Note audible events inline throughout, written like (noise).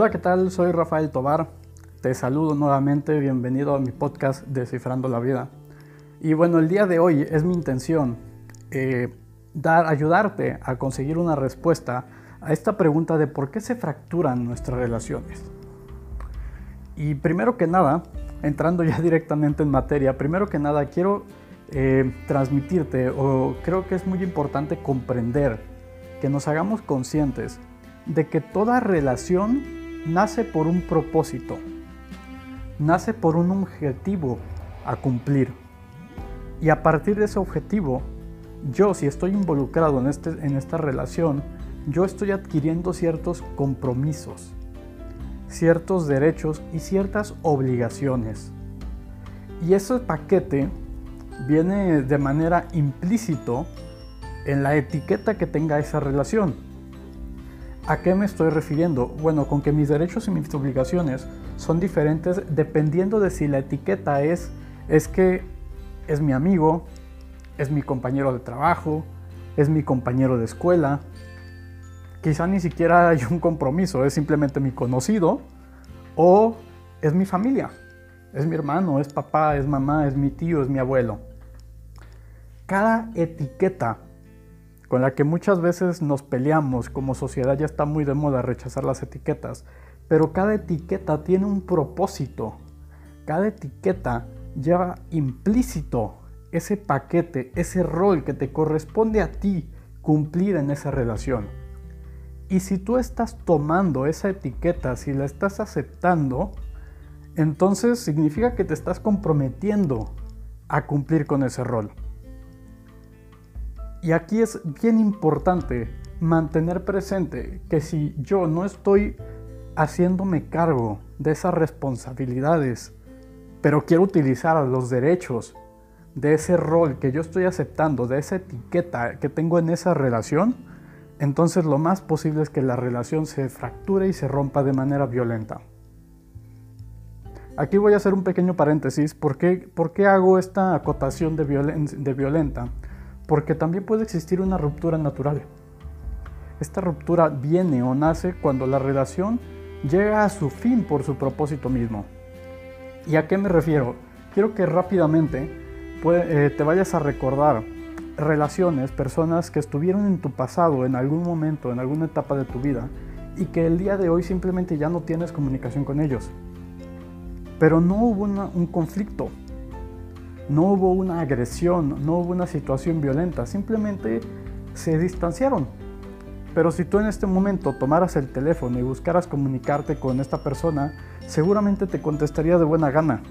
Hola, ¿qué tal? Soy Rafael Tobar. Te saludo nuevamente, bienvenido a mi podcast Descifrando la Vida. Y bueno, el día de hoy es mi intención eh, dar, ayudarte a conseguir una respuesta a esta pregunta de por qué se fracturan nuestras relaciones. Y primero que nada, entrando ya (laughs) directamente en materia, primero que nada quiero eh, transmitirte o creo que es muy importante comprender que nos hagamos conscientes de que toda relación nace por un propósito nace por un objetivo a cumplir. Y a partir de ese objetivo, yo si estoy involucrado en, este, en esta relación, yo estoy adquiriendo ciertos compromisos, ciertos derechos y ciertas obligaciones. Y ese paquete viene de manera implícito en la etiqueta que tenga esa relación. ¿A qué me estoy refiriendo? Bueno, con que mis derechos y mis obligaciones son diferentes dependiendo de si la etiqueta es, es que es mi amigo, es mi compañero de trabajo, es mi compañero de escuela. Quizá ni siquiera hay un compromiso, es simplemente mi conocido o es mi familia, es mi hermano, es papá, es mamá, es mi tío, es mi abuelo. Cada etiqueta con la que muchas veces nos peleamos como sociedad ya está muy de moda rechazar las etiquetas, pero cada etiqueta tiene un propósito. Cada etiqueta lleva implícito ese paquete, ese rol que te corresponde a ti cumplir en esa relación. Y si tú estás tomando esa etiqueta, si la estás aceptando, entonces significa que te estás comprometiendo a cumplir con ese rol. Y aquí es bien importante mantener presente que si yo no estoy haciéndome cargo de esas responsabilidades, pero quiero utilizar los derechos de ese rol que yo estoy aceptando, de esa etiqueta que tengo en esa relación, entonces lo más posible es que la relación se fracture y se rompa de manera violenta. Aquí voy a hacer un pequeño paréntesis. ¿Por qué, por qué hago esta acotación de, de violenta? Porque también puede existir una ruptura natural. Esta ruptura viene o nace cuando la relación llega a su fin por su propósito mismo. ¿Y a qué me refiero? Quiero que rápidamente eh, te vayas a recordar relaciones, personas que estuvieron en tu pasado en algún momento, en alguna etapa de tu vida, y que el día de hoy simplemente ya no tienes comunicación con ellos. Pero no hubo un conflicto, no hubo una agresión, no hubo una situación violenta, simplemente se distanciaron, pero si tú en este momento tomaras el teléfono y buscaras comunicarte con esta persona, seguramente te contestaría de buena gana.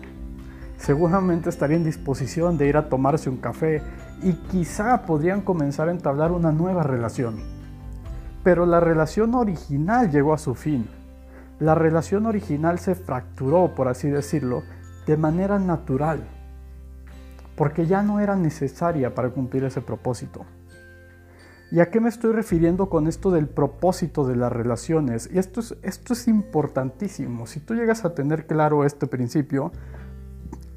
Seguramente estaría en disposición de ir a tomarse un café y quizá podrían comenzar a entablar una nueva relación. Pero la relación original llegó a su fin. La relación original se fracturó, por así decirlo, de manera natural, porque ya no era necesaria para cumplir ese propósito. ¿Y a qué me estoy refiriendo con esto del propósito de las relaciones? Y esto es, esto es importantísimo. Si tú llegas a tener claro este principio,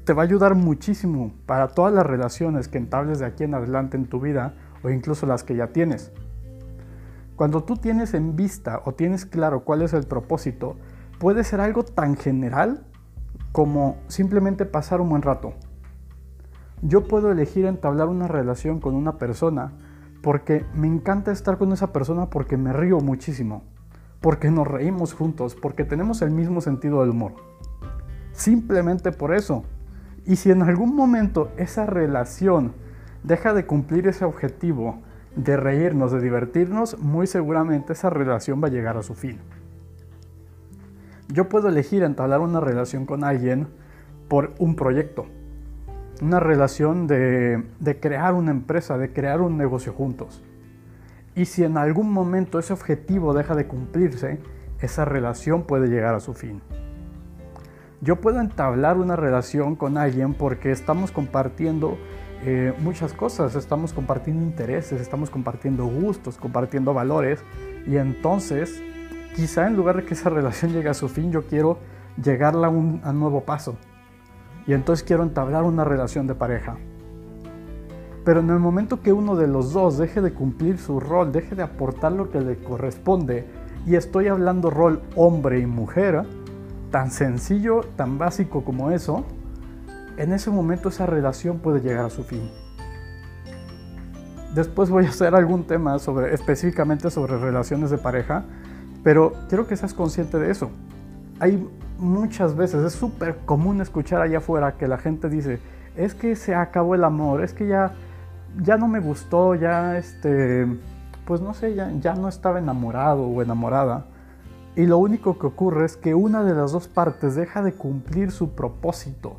te va a ayudar muchísimo para todas las relaciones que entables de aquí en adelante en tu vida o incluso las que ya tienes. Cuando tú tienes en vista o tienes claro cuál es el propósito, puede ser algo tan general como simplemente pasar un buen rato. Yo puedo elegir entablar una relación con una persona porque me encanta estar con esa persona porque me río muchísimo, porque nos reímos juntos, porque tenemos el mismo sentido del humor. Simplemente por eso. Y si en algún momento esa relación deja de cumplir ese objetivo de reírnos, de divertirnos, muy seguramente esa relación va a llegar a su fin. Yo puedo elegir entablar una relación con alguien por un proyecto, una relación de, crear una empresa, de crear un negocio juntos. Y si en algún momento ese objetivo deja de cumplirse, esa relación puede llegar a su fin. Yo puedo entablar una relación con alguien porque estamos compartiendo eh, muchas cosas, estamos compartiendo intereses, estamos compartiendo gustos, compartiendo valores y entonces quizá en lugar de que esa (laughs) relación llegue a su fin, yo quiero llegarla a un nuevo paso y entonces quiero entablar una relación de pareja. Pero en el momento que uno de los dos deje de cumplir su rol, deje de aportar lo que le corresponde, y estoy hablando rol hombre y mujer, tan sencillo, tan básico como eso, en ese momento esa relación puede llegar a su fin. Después voy a hacer algún tema sobre, específicamente sobre relaciones de pareja, pero quiero que seas consciente de eso. Hay muchas veces, es súper común escuchar allá afuera que la gente dice, es que se acabó el amor, es que ya, ya no me gustó, ya este, pues no sé, ya, ya no estaba enamorado o enamorada. Y lo único que ocurre es que una de las dos partes deja de cumplir su propósito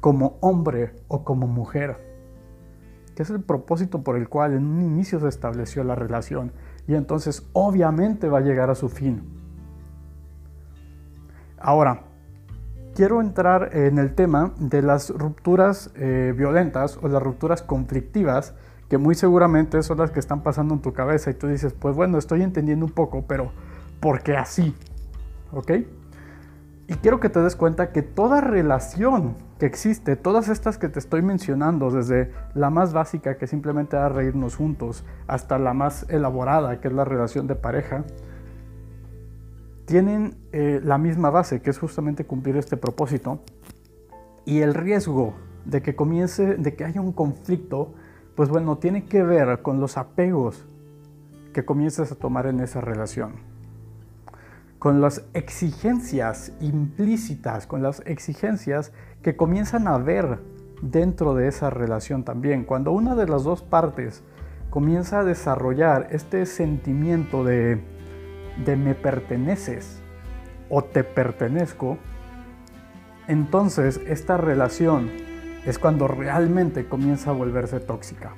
como hombre o como mujer, que es el propósito por el cual en un inicio se estableció la relación y entonces obviamente va a llegar a su fin. Ahora, quiero entrar en el tema de las rupturas eh, violentas o las rupturas conflictivas, que muy seguramente son las que están pasando en tu cabeza y tú dices, pues bueno, estoy entendiendo un poco, pero ¿por qué así? ¿Ok? Y quiero que te des cuenta que toda relación que existe, todas estas que te estoy mencionando, desde la más básica que simplemente da reírnos juntos, hasta la más elaborada que es la relación de pareja, tienen eh, la misma base, que es justamente cumplir este propósito. Y el riesgo de que comience, de que haya un conflicto, pues bueno, tiene que ver con los apegos que comiences a tomar en esa relación. Con las exigencias implícitas, con las exigencias que comienzan a ver dentro de esa relación también. Cuando una de las dos partes comienza a desarrollar este sentimiento de de me perteneces o te pertenezco, entonces esta relación es cuando realmente comienza a volverse tóxica.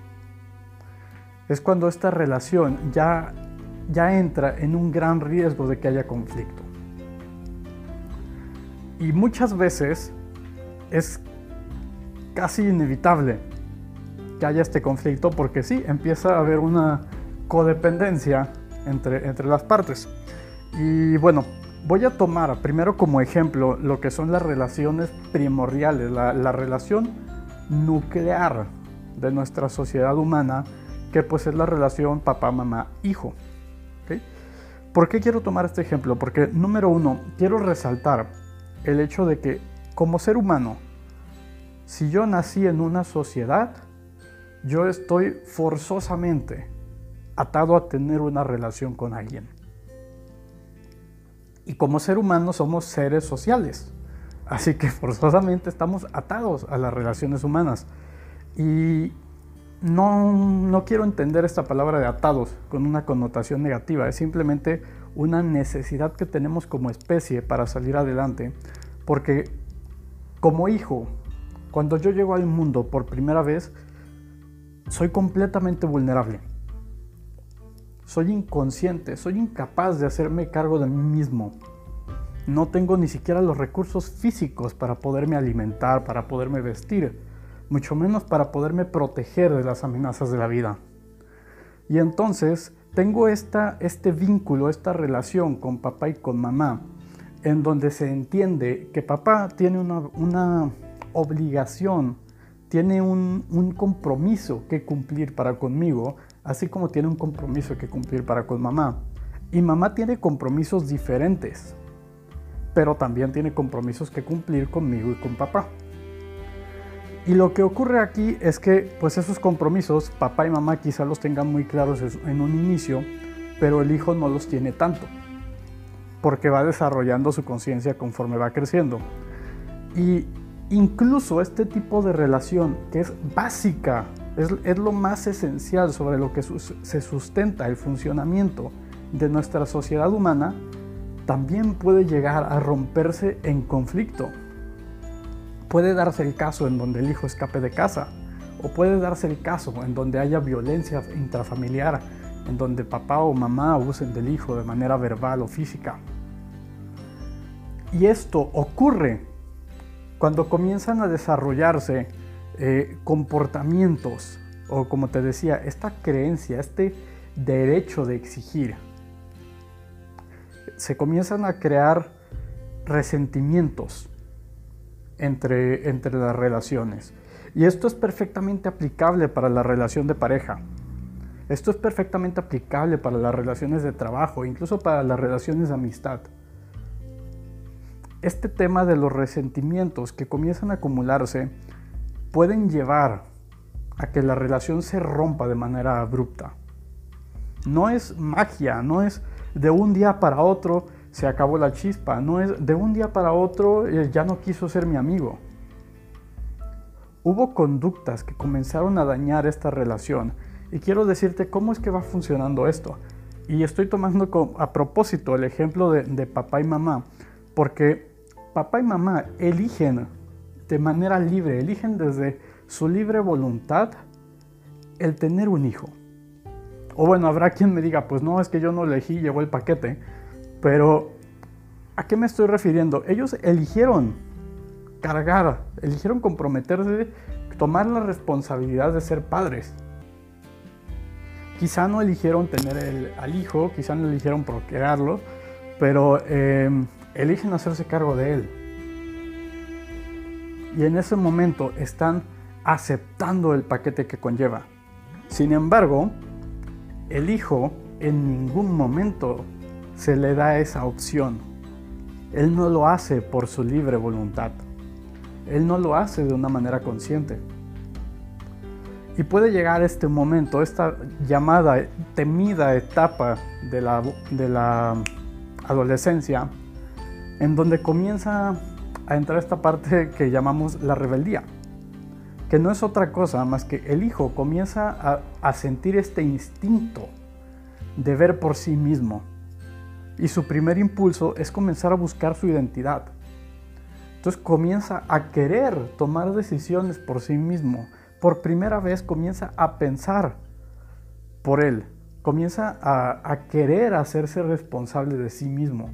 Es cuando esta relación ya, ya entra en un gran riesgo de que haya conflicto. Y muchas veces es casi inevitable que haya este conflicto porque sí, empieza a haber una codependencia entre, las partes. Y bueno, voy a tomar primero como ejemplo lo que son las relaciones primordiales, la, relación nuclear de nuestra sociedad humana, que pues es la relación papá, mamá, hijo. ¿Por qué quiero tomar este ejemplo? Porque número uno, quiero resaltar el hecho de que como ser humano, si yo nací en una sociedad, yo estoy forzosamente atado a tener una relación con alguien. Y como ser humano somos seres sociales, así que (laughs) forzosamente estamos atados a las relaciones humanas. Y no, no quiero entender esta palabra de atados con una connotación negativa, es simplemente una necesidad que tenemos como especie para salir adelante, porque como hijo, cuando yo llego al mundo por primera vez, soy completamente vulnerable soy inconsciente, soy incapaz de hacerme cargo de mí mismo. No tengo ni siquiera los recursos físicos para poderme alimentar, para poderme vestir, mucho menos para poderme proteger de las amenazas de la vida. Y entonces tengo esta, este vínculo, esta relación con papá y con mamá, en donde se entiende que papá tiene una, obligación, tiene un, un compromiso que cumplir para conmigo, así como tiene un compromiso que cumplir para con mamá. Y mamá tiene compromisos diferentes, pero también tiene compromisos que cumplir conmigo y con papá. Y lo que ocurre aquí es que pues esos compromisos papá y mamá quizá los tengan muy claros en un inicio, pero el hijo no los tiene tanto, porque va desarrollando su conciencia conforme va creciendo. Y incluso este tipo de relación que es básica es, lo más esencial sobre lo que se sustenta el funcionamiento de nuestra sociedad humana, también puede llegar a romperse en conflicto. Puede darse el caso en donde el hijo escape de casa, o puede darse el caso en donde haya violencia intrafamiliar, en donde papá o mamá abusen del hijo de manera verbal o física. Y esto ocurre cuando comienzan a desarrollarse eh, comportamientos o como te decía, esta creencia, este derecho de exigir. Se comienzan a crear resentimientos entre, entre las relaciones. Y esto es perfectamente aplicable para la relación de pareja. Esto es perfectamente aplicable para las relaciones de trabajo, incluso para las relaciones de amistad. Este tema de los resentimientos que comienzan a acumularse pueden llevar a que la relación se rompa de manera abrupta. No es magia, no es de un día para otro se acabó la chispa, no es de un día para otro eh, ya no quiso ser mi amigo. Hubo conductas que comenzaron a dañar esta relación y quiero decirte cómo es que va funcionando esto. Y estoy tomando a propósito el ejemplo de, de papá y mamá, porque papá y mamá eligen de manera libre, eligen desde su libre voluntad el tener un hijo. O bueno, habrá quien me diga, pues no, es que yo no elegí, llevo el paquete. Pero, ¿a qué me estoy refiriendo? Ellos eligieron cargar, eligieron comprometerse, tomar la responsabilidad de ser padres. Quizá no eligieron tener al hijo, quizá no eligieron procrearlo, pero eh, eligen hacerse cargo de él. Y en ese momento están aceptando el paquete que conlleva. Sin embargo, el hijo en ningún momento se le da esa opción. Él no lo hace por su libre voluntad. Él no lo hace de una manera consciente. Y puede llegar este momento, esta llamada, temida etapa de la, de la adolescencia, en donde comienza a entrar esta parte que llamamos la rebeldía que no es otra cosa más que el hijo comienza a, sentir este instinto de ver por sí mismo. Y su primer impulso es comenzar a buscar su identidad. Entonces comienza a querer tomar decisiones por sí mismo. Por primera vez comienza a pensar por él. Comienza a, a querer hacerse responsable de sí mismo.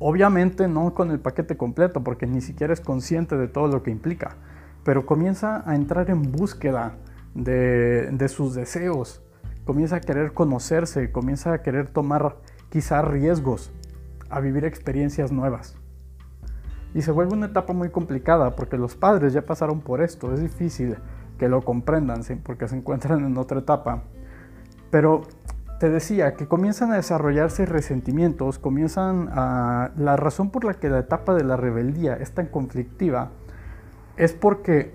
Obviamente no con el paquete completo porque ni siquiera es consciente de todo lo que implica pero comienza a entrar en búsqueda de, sus deseos, comienza a querer conocerse, comienza a querer tomar quizá riesgos, a vivir experiencias nuevas. Y se vuelve una etapa muy complicada porque los padres ya pasaron por esto, es difícil que lo comprendan porque se encuentran en otra etapa. Pero te decía que comienzan a desarrollarse resentimientos, comienzan a... La razón por la que la etapa de la rebeldía es tan conflictiva es porque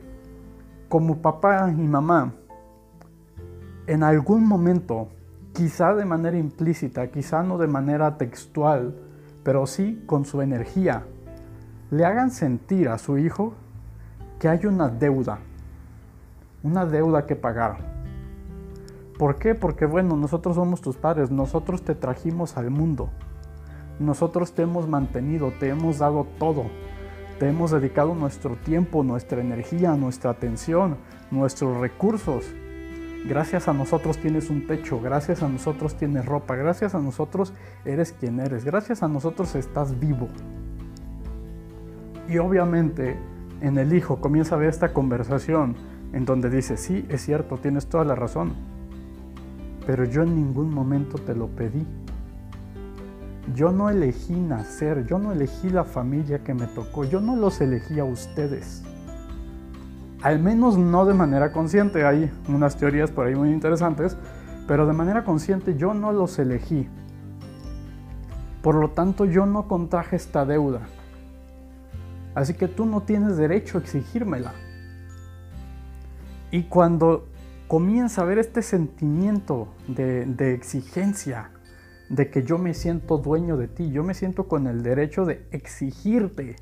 como papá y mamá, en algún momento, quizá de manera implícita, quizá no de manera textual, pero sí con su energía, le hagan sentir a su hijo que hay una deuda, una deuda que pagar. ¿Por qué? Porque bueno, nosotros somos tus padres, nosotros te trajimos al mundo, nosotros te hemos mantenido, te hemos dado todo te hemos dedicado nuestro tiempo, nuestra energía, nuestra atención, nuestros recursos. Gracias a nosotros tienes un techo, gracias a nosotros tienes ropa, gracias a nosotros eres quien eres, gracias a nosotros estás vivo. Y obviamente en el hijo comienza a ver esta conversación en donde dice, sí, es cierto, tienes toda la razón, pero yo en ningún momento te lo pedí. Yo no elegí nacer, yo no elegí la familia que me tocó, yo no los elegí a ustedes. Al menos no de manera consciente, hay unas teorías por ahí muy interesantes, pero de manera consciente yo no los elegí. Por lo tanto yo no contraje esta deuda. Así que tú no tienes derecho a exigírmela. Y cuando comienza a ver este sentimiento de exigencia, de que yo me siento dueño de ti, yo me siento con el derecho de exigirte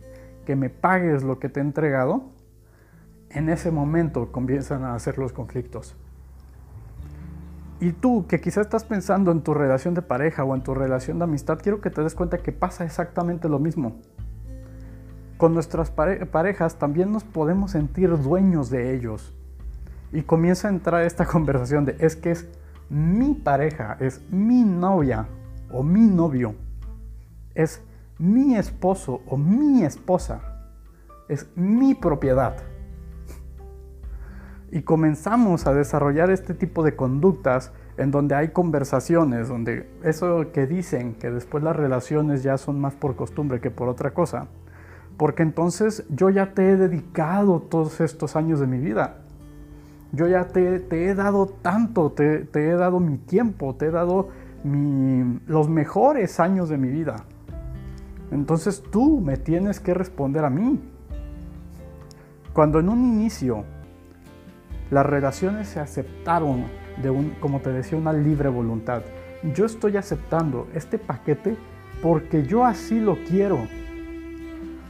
que me pagues lo que te he entregado, en ese momento comienzan a hacer los conflictos. Y tú, que quizás estás pensando en tu relación de pareja o en tu relación de amistad, quiero que te des cuenta que pasa exactamente lo mismo. Con nuestras parejas también nos podemos sentir dueños de ellos. Y comienza a entrar esta (laughs) conversación de es que es mi pareja, es mi novia o mi novio, es mi esposo o mi esposa, es mi propiedad. Y comenzamos a desarrollar este tipo de conductas en donde hay conversaciones, donde eso que dicen, que después las relaciones ya son más por costumbre que por otra cosa. Porque entonces yo ya te he dedicado todos estos años de mi vida Yo ya te, he dado tanto, te, he dado mi tiempo, te he dado los mejores años de mi vida. Entonces tú me tienes que responder a mí. Cuando en un inicio las relaciones se aceptaron de un, como te decía, una libre voluntad. Yo estoy aceptando este paquete porque yo así lo quiero.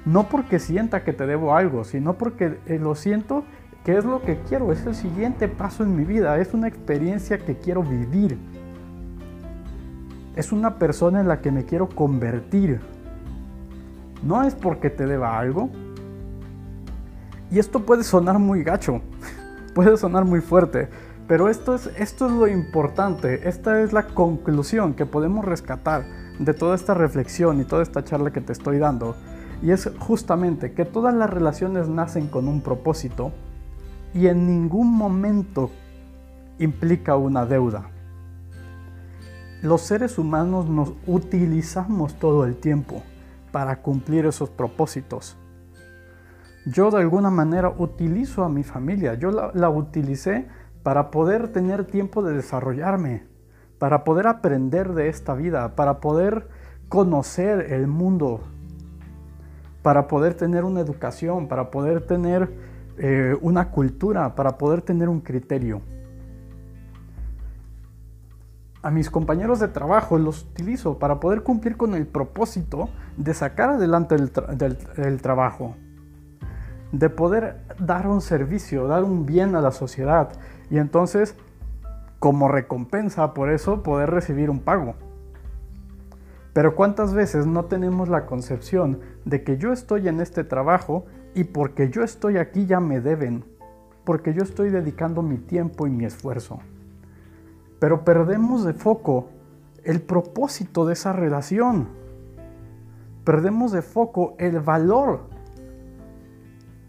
No porque sienta que te debo algo, sino porque eh, lo siento que es lo que quiero, es el siguiente paso en mi vida, es una experiencia que quiero vivir. Es una persona en la que me quiero convertir. No es porque te deba algo. Y esto puede sonar muy gacho, (laughs) puede sonar muy fuerte, pero esto es, esto es lo importante, esta es la conclusión que podemos rescatar de toda esta reflexión y toda esta charla que te estoy dando. Y es justamente que todas las relaciones nacen con un propósito y en ningún momento implica una deuda. Los seres humanos nos utilizamos todo el tiempo para cumplir esos propósitos. Yo de alguna manera utilizo a mi familia, yo la, utilicé para poder tener tiempo de desarrollarme, para poder aprender de esta vida, para poder conocer el mundo, para poder tener una educación, para poder tener eh, una cultura, para poder tener un criterio. A mis compañeros de trabajo los utilizo para poder cumplir con el propósito de sacar adelante el trabajo, de poder dar un servicio, dar un bien a la sociedad y entonces como recompensa por eso poder recibir un pago. Pero ¿cuántas veces no tenemos la concepción de que yo estoy en este trabajo y porque yo estoy aquí ya me deben? Porque yo estoy dedicando mi tiempo y mi esfuerzo. Pero perdemos de foco el propósito de esa relación. Perdemos de foco el valor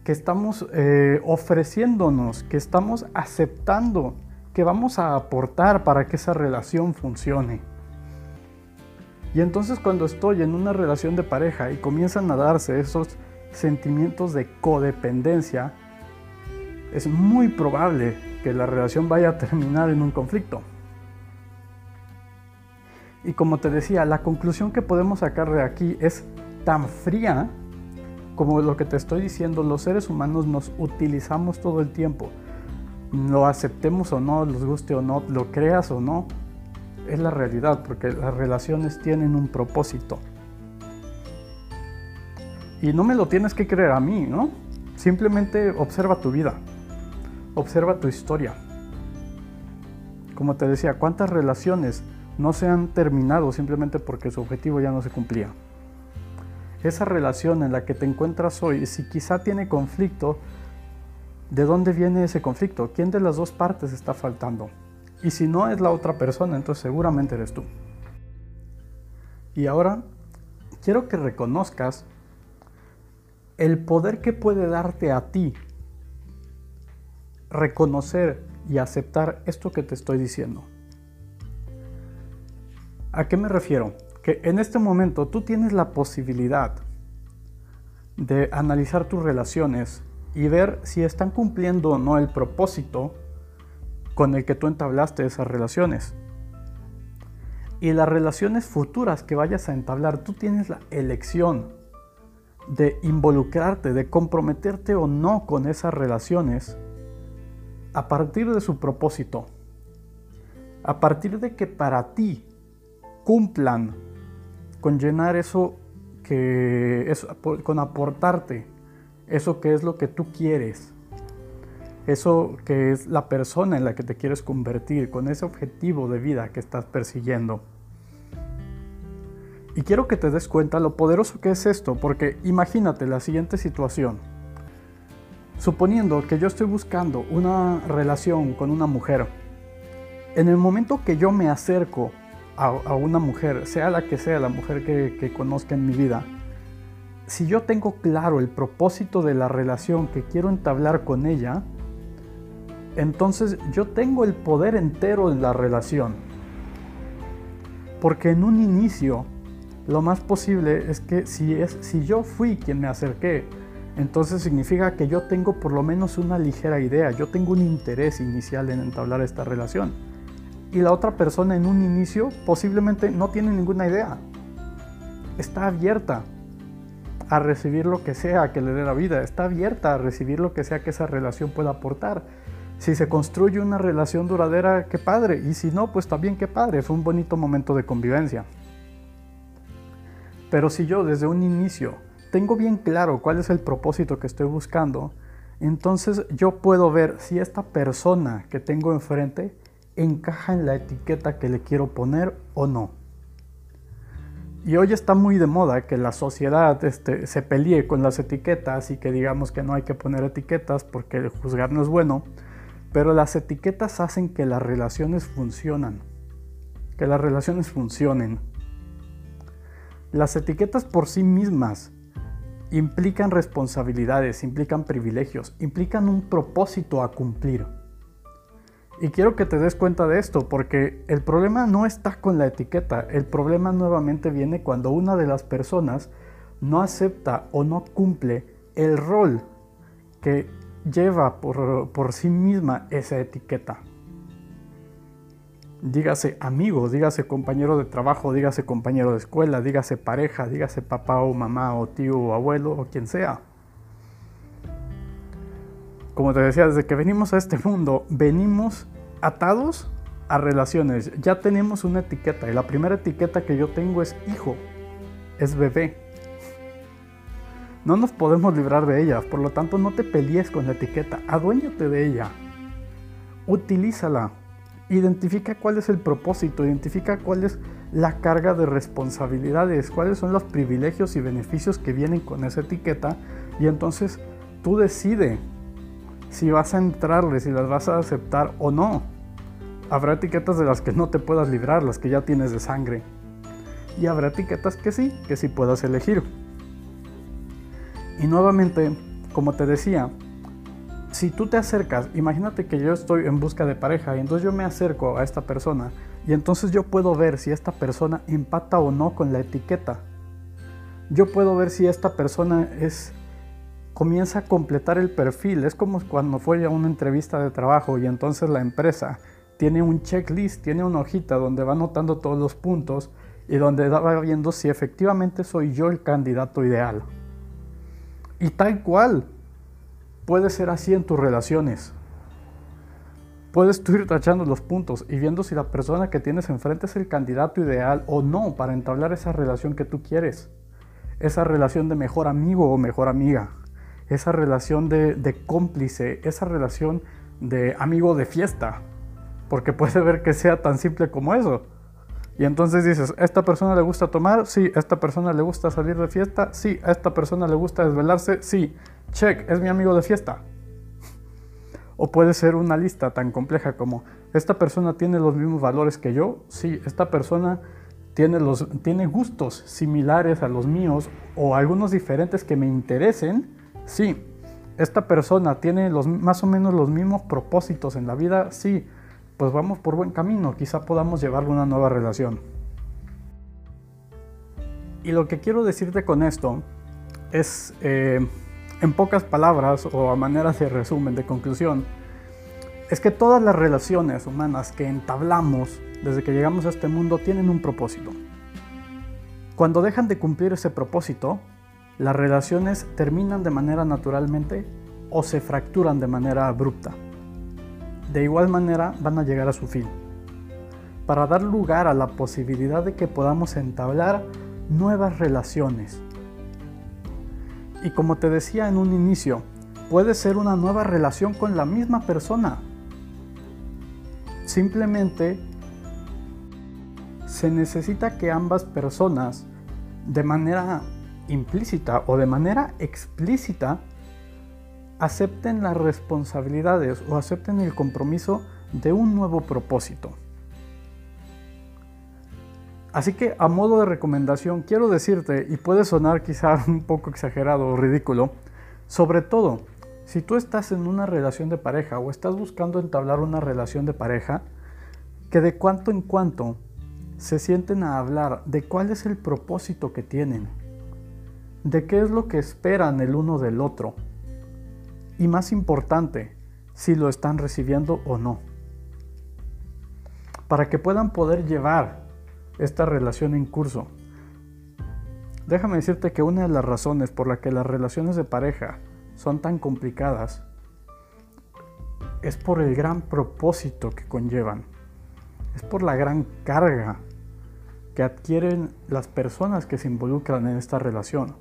que estamos eh, ofreciéndonos, que estamos aceptando, que vamos a aportar para que esa relación funcione. Y entonces cuando estoy en una relación de pareja y comienzan a darse esos sentimientos de codependencia, es muy probable que la relación vaya a terminar en un conflicto. Y como te decía, la conclusión que podemos sacar de aquí es tan fría como lo que te estoy diciendo, los seres humanos nos utilizamos todo el tiempo. Lo aceptemos o no, los guste o no, lo creas o no, es la realidad, porque las relaciones tienen un propósito. Y no me lo tienes que creer a mí, ¿no? Simplemente observa tu vida, observa tu historia. Como te decía, ¿cuántas relaciones no se han terminado simplemente porque su objetivo ya no se cumplía? Esa relación en la que te encuentras hoy, si quizá tiene conflicto, ¿de dónde viene ese conflicto? ¿Quién de las dos partes está faltando? Y si no es la otra persona, entonces seguramente eres tú. Y ahora quiero que reconozcas el poder que puede darte a ti reconocer y aceptar esto que te estoy diciendo. ¿A qué me refiero? Que en este momento tú tienes la posibilidad de analizar tus relaciones y ver si están cumpliendo o no el propósito con el que tú entablaste esas relaciones. Y las relaciones futuras que vayas a entablar, tú tienes la elección de involucrarte, de comprometerte o no con esas relaciones a partir de su propósito. A partir de que para ti cumplan con llenar eso que es con aportarte eso que es lo que tú quieres eso que es la persona en la que te quieres convertir, con ese objetivo de vida que estás persiguiendo. Y quiero que te des cuenta lo poderoso que es esto, porque imagínate la siguiente situación. Suponiendo que yo estoy buscando una relación con una mujer, en el momento que yo me acerco a, una mujer, sea la que sea la mujer que, que conozca en mi vida, si yo tengo claro el propósito de la relación que quiero entablar con ella, entonces yo tengo el poder entero en la relación. Porque en un inicio lo más posible es que si, es, si yo fui quien me acerqué entonces significa que yo tengo por lo menos una ligera idea, yo tengo un interés inicial en entablar esta relación. Y la otra persona en un inicio posiblemente no tiene ninguna idea. Está abierta a recibir lo que sea que le dé la vida, está abierta a recibir lo que sea que esa relación pueda aportar. Si se construye una relación duradera, qué padre, y si no, pues también qué padre, fue un bonito momento de convivencia. Pero si yo desde un inicio tengo bien claro cuál es el propósito que estoy buscando, entonces yo puedo ver si esta persona que tengo enfrente encaja en la etiqueta que le quiero poner o no. Y hoy está muy de moda que la sociedad este, se pelee con las etiquetas y que digamos que no hay que poner etiquetas porque juzgar no es bueno, pero las etiquetas hacen que las relaciones funcionan, que las relaciones funcionen. Las etiquetas por sí mismas implican responsabilidades, implican privilegios, implican un propósito a cumplir. Y quiero que te des cuenta de esto, porque el problema no está con la etiqueta, el problema nuevamente viene cuando una de las personas no acepta o no cumple el rol que lleva por, por sí misma esa etiqueta dígase amigo, dígase compañero de trabajo, dígase compañero de escuela, dígase pareja, dígase papá o mamá o tío o abuelo o quien sea. Como te decía, desde que venimos a este mundo, venimos atados a relaciones. Ya tenemos una etiqueta y la primera etiqueta que yo tengo es hijo, es bebé. No nos podemos librar de ella, por lo tanto no te pelees con la etiqueta, aduéñate de ella, utilízala Identifica cuál es el propósito, identifica cuál es la carga de responsabilidades, cuáles son los privilegios y beneficios que vienen con esa etiqueta y entonces tú decide si vas a entrarle, si las vas a aceptar o no. Habrá etiquetas de las que no te puedas librar, las que ya tienes de sangre. Y habrá etiquetas que sí, que sí puedas elegir. Y nuevamente, como te decía, si tú te acercas, imagínate que yo estoy en busca de pareja y entonces yo me acerco a esta persona y entonces yo puedo ver si esta persona empata o no con la etiqueta. Yo puedo ver si esta persona es comienza a completar el perfil. Es como cuando fue a una entrevista de trabajo y entonces la empresa tiene un checklist, tiene una hojita donde va anotando todos los puntos y donde va viendo si efectivamente soy yo el candidato ideal. Y tal cual, Puede ser así en tus relaciones. Puedes tú ir tachando los puntos y viendo si la persona que tienes enfrente es el candidato ideal o no para entablar esa relación que tú quieres. Esa relación de mejor amigo o mejor amiga. Esa relación de, cómplice. Esa relación de amigo de fiesta. Porque puede ver que sea tan simple como eso. Y entonces dices, ¿esta persona le gusta tomar? Sí. ¿Esta persona le gusta salir de fiesta? Sí. ¿A esta persona le gusta desvelarse? Sí. Check, es mi amigo de fiesta. O puede ser una lista tan compleja como, ¿esta persona tiene los mismos valores que yo? Sí. ¿Esta persona tiene, los, tiene gustos similares a los míos o algunos diferentes que me interesen? Sí. ¿Esta persona tiene los, más o menos los mismos propósitos en la vida? Sí pues vamos por buen camino, quizá podamos llevarle una nueva relación. Y lo que quiero decirte con esto es, eh, en pocas palabras o a manera de resumen, de conclusión, es que todas las relaciones humanas que entablamos desde que llegamos a este mundo tienen un propósito. Cuando dejan de cumplir ese propósito, las relaciones terminan de manera naturalmente o se fracturan de manera abrupta de igual manera van a llegar a su fin, para dar lugar a la posibilidad de que podamos entablar nuevas relaciones. Y como te decía en un inicio, puede ser una nueva relación con la misma persona. Simplemente se necesita que ambas personas, de manera implícita o de manera explícita, acepten las responsabilidades o acepten el compromiso de un nuevo propósito. Así que a modo de recomendación quiero decirte, y puede sonar quizá (laughs) un poco exagerado o ridículo, sobre todo si tú estás en una relación de pareja o estás buscando entablar una relación de pareja, que de cuanto en cuanto se sienten a hablar de cuál es el propósito que tienen, de qué es lo que esperan el uno del otro. Y más importante, si lo están recibiendo o no. Para que puedan poder llevar esta relación en curso. Déjame decirte que una de las razones por la que las relaciones de pareja son tan complicadas es por el gran propósito que conllevan. Es por la gran carga que adquieren las personas que se involucran en esta relación.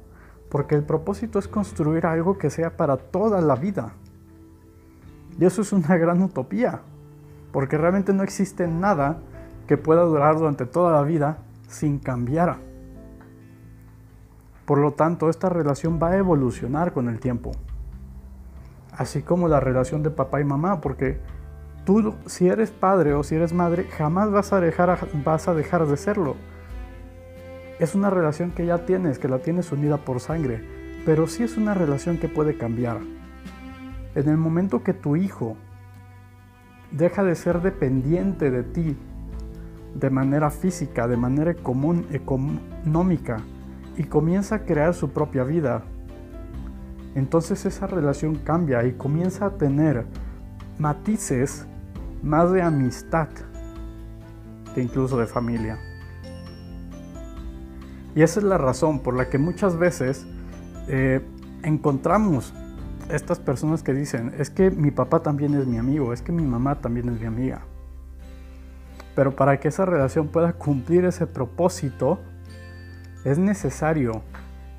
Porque el propósito es construir algo que sea para toda la vida. Y eso es una gran utopía. Porque realmente no existe nada que pueda durar durante toda la vida sin cambiar. Por lo tanto, esta relación va a evolucionar con el tiempo. Así como la relación de papá y mamá, porque tú si eres padre o si eres madre, jamás vas a dejar, vas a dejar de serlo. Es una relación que ya tienes, que la tienes unida por sangre, pero sí es una relación que puede cambiar. En el momento que tu hijo deja de ser dependiente de ti de manera física, de manera económica, y comienza a crear su propia vida, entonces esa relación cambia y comienza a tener matices más de amistad que incluso de familia. Y esa es la razón por la que muchas veces eh, encontramos estas personas que dicen, es que mi papá también es mi amigo, es que mi mamá también es mi amiga. Pero para que esa relación pueda cumplir ese propósito, es necesario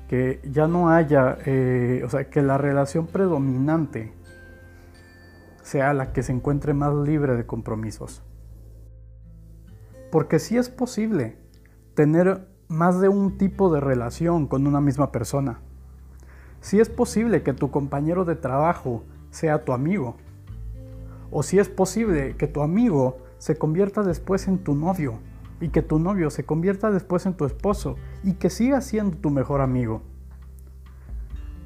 que ya no haya, eh, o sea, que la relación predominante sea la que se encuentre más libre de compromisos. Porque sí es posible tener más de un tipo de relación con una misma persona. Sí es posible que tu compañero de trabajo sea tu amigo. O si sí es posible que tu amigo se convierta después en tu novio y que tu novio se convierta después en tu esposo y que siga siendo tu mejor amigo.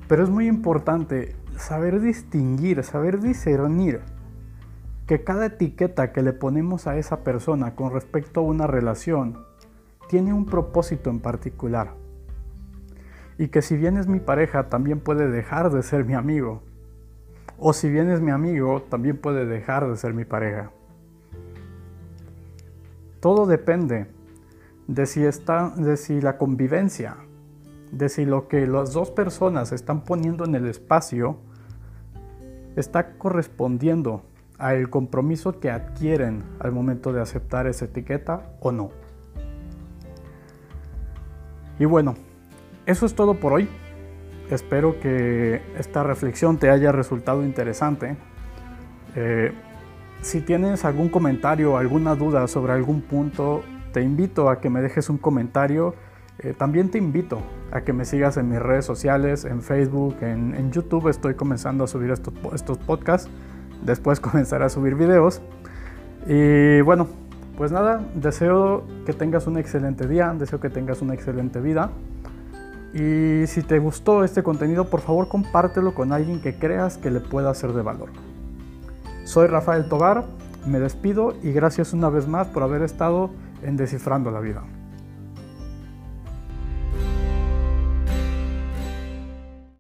Pero es muy importante saber distinguir, saber discernir que cada etiqueta que le ponemos a esa persona con respecto a una relación tiene un propósito en particular. Y que si bien es mi pareja, también puede dejar de ser mi amigo. O si bien es mi amigo, también puede dejar de ser mi pareja. Todo depende de si, está, de si la convivencia, de si lo que las dos personas están poniendo en el espacio está correspondiendo al compromiso que adquieren al momento de aceptar esa etiqueta o no. Y bueno, eso es todo por hoy. Espero que esta reflexión te haya resultado interesante. Eh, si tienes algún comentario o alguna duda sobre algún punto, te invito a que me dejes un comentario. Eh, también te invito a que me sigas en mis redes sociales, en Facebook, en, YouTube. Estoy comenzando a subir estos, estos podcasts. Después (laughs) comenzaré a subir videos. Y bueno, pues nada, deseo que tengas un excelente día, deseo que tengas una excelente vida. Y si te gustó este contenido, por favor compártelo con alguien que creas que le pueda ser de valor. Soy Rafael Tobar, me despido y gracias una vez más por haber estado en Descifrando la Vida.